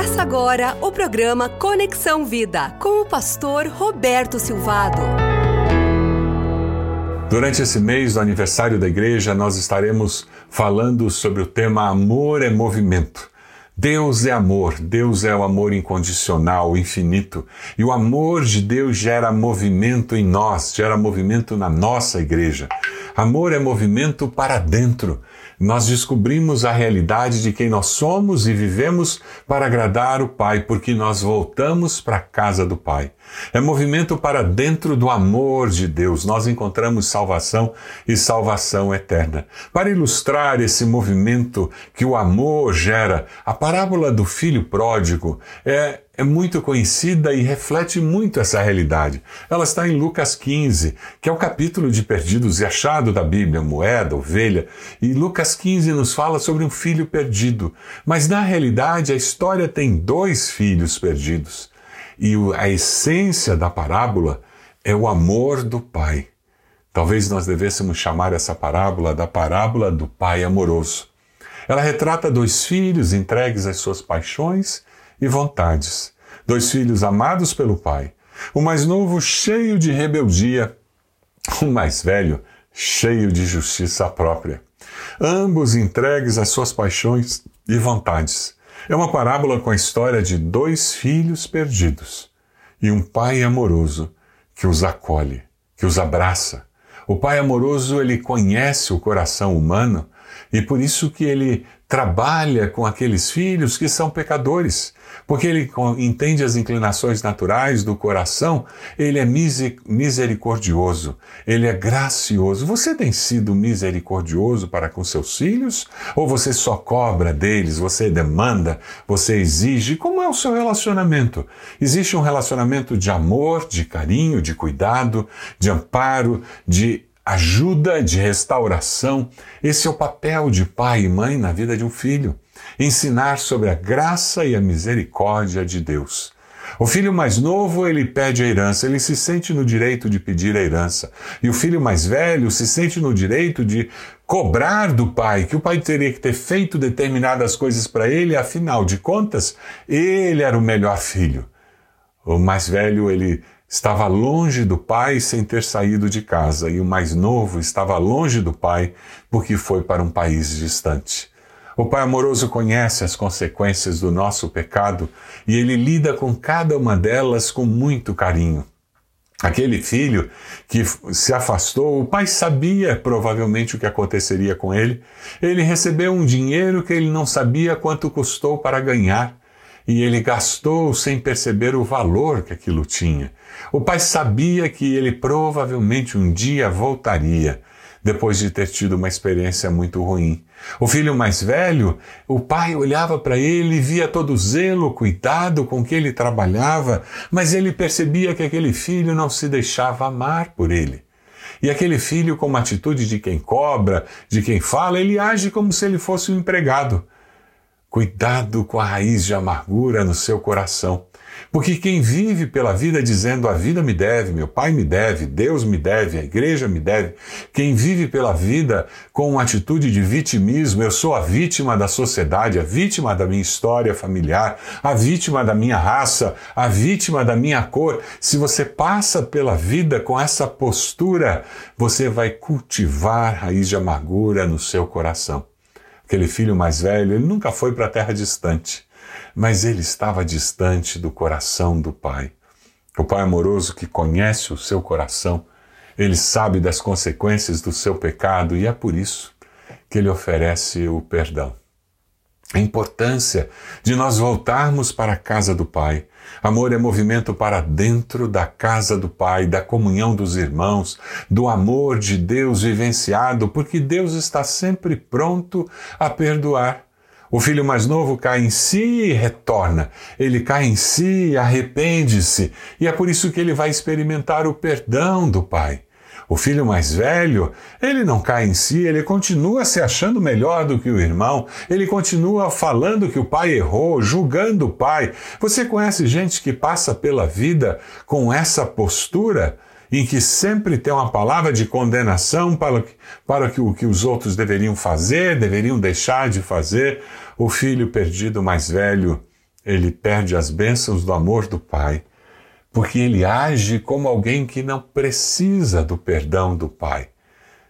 Começa agora o programa Conexão Vida com o pastor Roberto Silvado. Durante esse mês do aniversário da igreja, nós estaremos falando sobre o tema Amor é Movimento. Deus é amor, Deus é o amor incondicional, infinito. E o amor de Deus gera movimento em nós, gera movimento na nossa igreja. Amor é movimento para dentro. Nós descobrimos a realidade de quem nós somos e vivemos para agradar o Pai, porque nós voltamos para a casa do Pai. É movimento para dentro do amor de Deus. Nós encontramos salvação e salvação eterna. Para ilustrar esse movimento que o amor gera, a parábola do filho pródigo é é muito conhecida e reflete muito essa realidade. Ela está em Lucas 15, que é o capítulo de perdidos e achado da Bíblia, moeda, ovelha, e Lucas 15 nos fala sobre um filho perdido. Mas na realidade a história tem dois filhos perdidos. E a essência da parábola é o amor do pai. Talvez nós devêssemos chamar essa parábola da parábola do pai amoroso. Ela retrata dois filhos entregues às suas paixões e vontades. Dois filhos amados pelo pai. O mais novo cheio de rebeldia, o mais velho cheio de justiça própria. Ambos entregues às suas paixões e vontades. É uma parábola com a história de dois filhos perdidos e um pai amoroso que os acolhe, que os abraça. O pai amoroso, ele conhece o coração humano e por isso que ele trabalha com aqueles filhos que são pecadores, porque ele entende as inclinações naturais do coração, ele é misericordioso, ele é gracioso. Você tem sido misericordioso para com seus filhos? Ou você só cobra deles, você demanda, você exige? Como é o seu relacionamento? Existe um relacionamento de amor, de carinho, de cuidado, de amparo, de ajuda, de restauração. Esse é o papel de pai e mãe na vida de um filho. Ensinar sobre a graça e a misericórdia de Deus. O filho mais novo, ele pede a herança, ele se sente no direito de pedir a herança. E o filho mais velho se sente no direito de cobrar do pai, que o pai teria que ter feito determinadas coisas para ele, afinal de contas, ele era o melhor filho. O mais velho, ele estava longe do pai sem ter saído de casa, e o mais novo estava longe do pai porque foi para um país distante. O Pai amoroso conhece as consequências do nosso pecado e ele lida com cada uma delas com muito carinho. Aquele filho que se afastou, o pai sabia provavelmente o que aconteceria com ele. Ele recebeu um dinheiro que ele não sabia quanto custou para ganhar e ele gastou sem perceber o valor que aquilo tinha. O pai sabia que ele provavelmente um dia voltaria, depois de ter tido uma experiência muito ruim. O filho mais velho, o pai olhava para ele e via todo o zelo, cuidado com que ele trabalhava, mas ele percebia que aquele filho não se deixava amar por ele. E aquele filho, com uma atitude de quem cobra, de quem fala, ele age como se ele fosse um empregado. Cuidado com a raiz de amargura no seu coração. Porque quem vive pela vida dizendo a vida me deve, meu pai me deve, Deus me deve, a igreja me deve, quem vive pela vida com uma atitude de vitimismo, eu sou a vítima da sociedade, a vítima da minha história familiar, a vítima da minha raça, a vítima da minha cor, se você passa pela vida com essa postura, você vai cultivar raiz de amargura no seu coração. Aquele filho mais velho, ele nunca foi para a terra distante mas ele estava distante do coração do Pai. O Pai amoroso que conhece o seu coração, ele sabe das consequências do seu pecado e é por isso que ele oferece o perdão. A importância de nós voltarmos para a casa do Pai. Amor é movimento para dentro da casa do Pai, da comunhão dos irmãos, do amor de Deus vivenciado, porque Deus está sempre pronto a perdoar. O filho mais novo cai em si e retorna. Ele cai em si e arrepende-se. E é por isso que ele vai experimentar o perdão do pai. O filho mais velho, ele não cai em si, ele continua se achando melhor do que o irmão, ele continua falando que o pai errou, julgando o pai. Você conhece gente que passa pela vida com essa postura? em que sempre tem uma palavra de condenação para, para que, o que os outros deveriam fazer, deveriam deixar de fazer. O filho perdido mais velho, ele perde as bênçãos do amor do Pai, porque ele age como alguém que não precisa do perdão do Pai.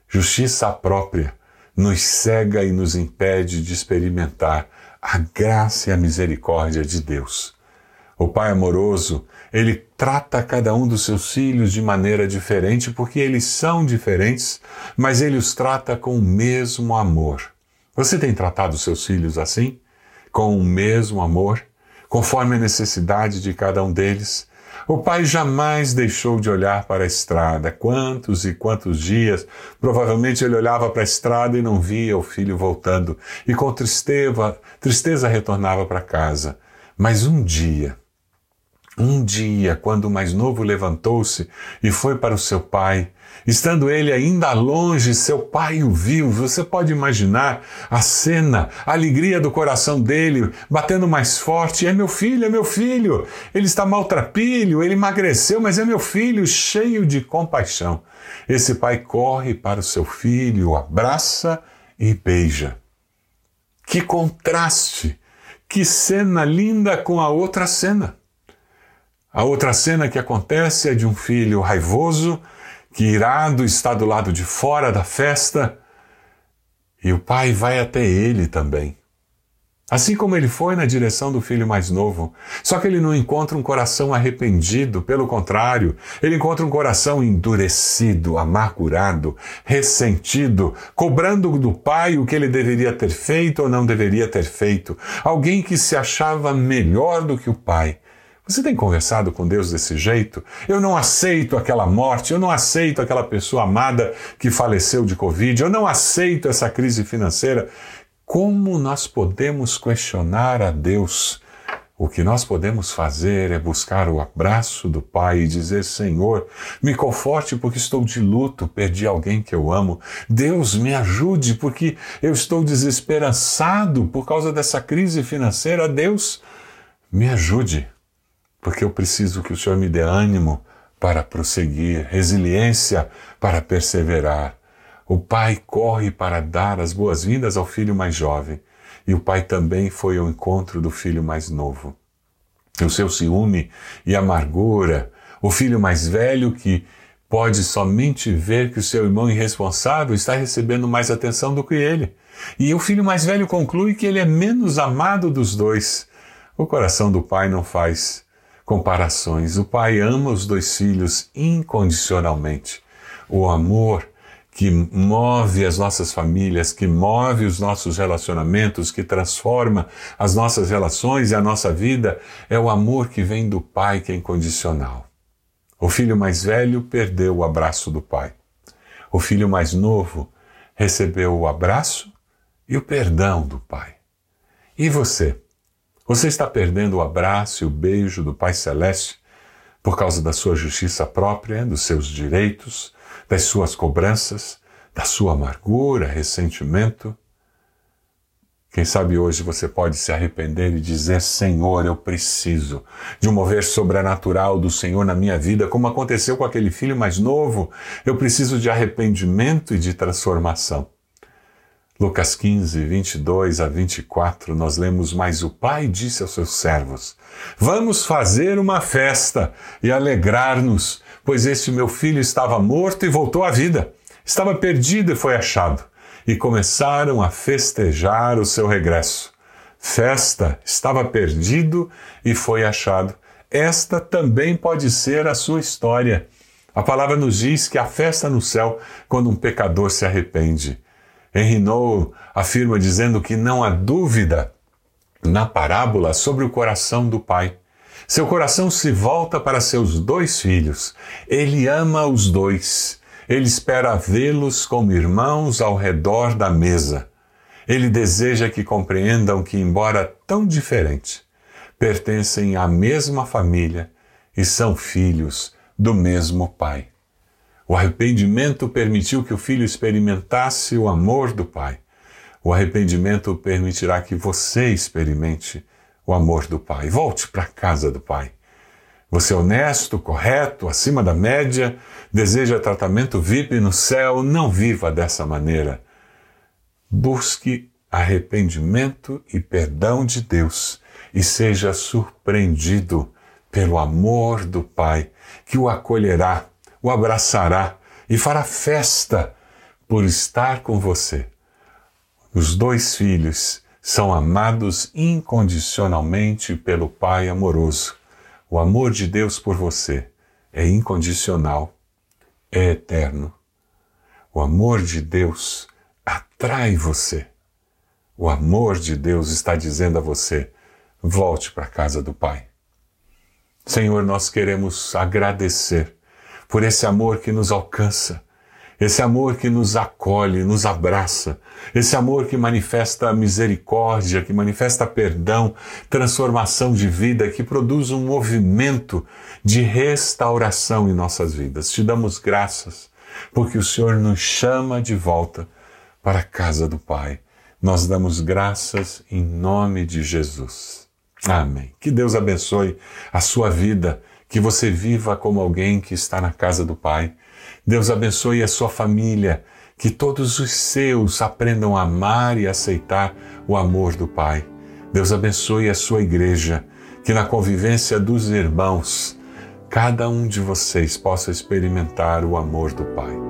Justiça própria nos cega e nos impede de experimentar a graça e a misericórdia de Deus. O Pai amoroso, ele trata cada um dos seus filhos de maneira diferente porque eles são diferentes, mas ele os trata com o mesmo amor. Você tem tratado seus filhos assim? Com o mesmo amor, conforme a necessidade de cada um deles? O pai jamais deixou de olhar para a estrada. Quantos e quantos dias, provavelmente ele olhava para a estrada e não via o filho voltando, e com tristeza, tristeza retornava para casa. Mas um dia, um dia, quando o mais novo levantou-se e foi para o seu pai, estando ele ainda longe, seu pai o viu. Você pode imaginar a cena, a alegria do coração dele, batendo mais forte: É meu filho, é meu filho. Ele está maltrapilho, ele emagreceu, mas é meu filho, cheio de compaixão. Esse pai corre para o seu filho, o abraça e beija. Que contraste! Que cena linda com a outra cena. A outra cena que acontece é de um filho raivoso, que irado está do lado de fora da festa, e o pai vai até ele também. Assim como ele foi na direção do filho mais novo. Só que ele não encontra um coração arrependido, pelo contrário, ele encontra um coração endurecido, amargurado, ressentido, cobrando do pai o que ele deveria ter feito ou não deveria ter feito. Alguém que se achava melhor do que o pai você tem conversado com Deus desse jeito? Eu não aceito aquela morte, eu não aceito aquela pessoa amada que faleceu de Covid, eu não aceito essa crise financeira. Como nós podemos questionar a Deus? O que nós podemos fazer é buscar o abraço do Pai e dizer: Senhor, me conforte porque estou de luto, perdi alguém que eu amo. Deus, me ajude porque eu estou desesperançado por causa dessa crise financeira. Deus, me ajude porque eu preciso que o Senhor me dê ânimo para prosseguir, resiliência para perseverar. O pai corre para dar as boas-vindas ao filho mais jovem, e o pai também foi ao encontro do filho mais novo. O seu ciúme e amargura, o filho mais velho que pode somente ver que o seu irmão irresponsável está recebendo mais atenção do que ele. E o filho mais velho conclui que ele é menos amado dos dois. O coração do pai não faz comparações. O pai ama os dois filhos incondicionalmente. O amor que move as nossas famílias, que move os nossos relacionamentos, que transforma as nossas relações e a nossa vida, é o amor que vem do pai que é incondicional. O filho mais velho perdeu o abraço do pai. O filho mais novo recebeu o abraço e o perdão do pai. E você? Você está perdendo o abraço e o beijo do Pai Celeste por causa da sua justiça própria, dos seus direitos, das suas cobranças, da sua amargura, ressentimento. Quem sabe hoje você pode se arrepender e dizer: Senhor, eu preciso de um mover sobrenatural do Senhor na minha vida, como aconteceu com aquele filho mais novo. Eu preciso de arrependimento e de transformação. Lucas 15, 22 a 24, nós lemos: Mas o pai disse aos seus servos: Vamos fazer uma festa e alegrar-nos, pois este meu filho estava morto e voltou à vida. Estava perdido e foi achado. E começaram a festejar o seu regresso. Festa, estava perdido e foi achado. Esta também pode ser a sua história. A palavra nos diz que a festa no céu quando um pecador se arrepende. Henry Noel afirma dizendo que não há dúvida na parábola sobre o coração do pai. Seu coração se volta para seus dois filhos. Ele ama os dois. Ele espera vê-los como irmãos ao redor da mesa. Ele deseja que compreendam que, embora tão diferentes, pertencem à mesma família e são filhos do mesmo pai. O arrependimento permitiu que o filho experimentasse o amor do pai. O arrependimento permitirá que você experimente o amor do pai. Volte para a casa do pai. Você é honesto, correto, acima da média, deseja tratamento VIP no céu, não viva dessa maneira. Busque arrependimento e perdão de Deus e seja surpreendido pelo amor do Pai, que o acolherá, o abraçará e fará festa por estar com você. Os dois filhos são amados incondicionalmente pelo Pai amoroso. O amor de Deus por você é incondicional, é eterno. O amor de Deus atrai você. O amor de Deus está dizendo a você: volte para a casa do Pai. Senhor, nós queremos agradecer por esse amor que nos alcança, esse amor que nos acolhe, nos abraça, esse amor que manifesta misericórdia, que manifesta perdão, transformação de vida, que produz um movimento de restauração em nossas vidas. Te damos graças, porque o Senhor nos chama de volta para a casa do Pai. Nós damos graças em nome de Jesus. Amém. Que Deus abençoe a sua vida, que você viva como alguém que está na casa do Pai. Deus abençoe a sua família, que todos os seus aprendam a amar e aceitar o amor do Pai. Deus abençoe a sua igreja, que na convivência dos irmãos, cada um de vocês possa experimentar o amor do Pai.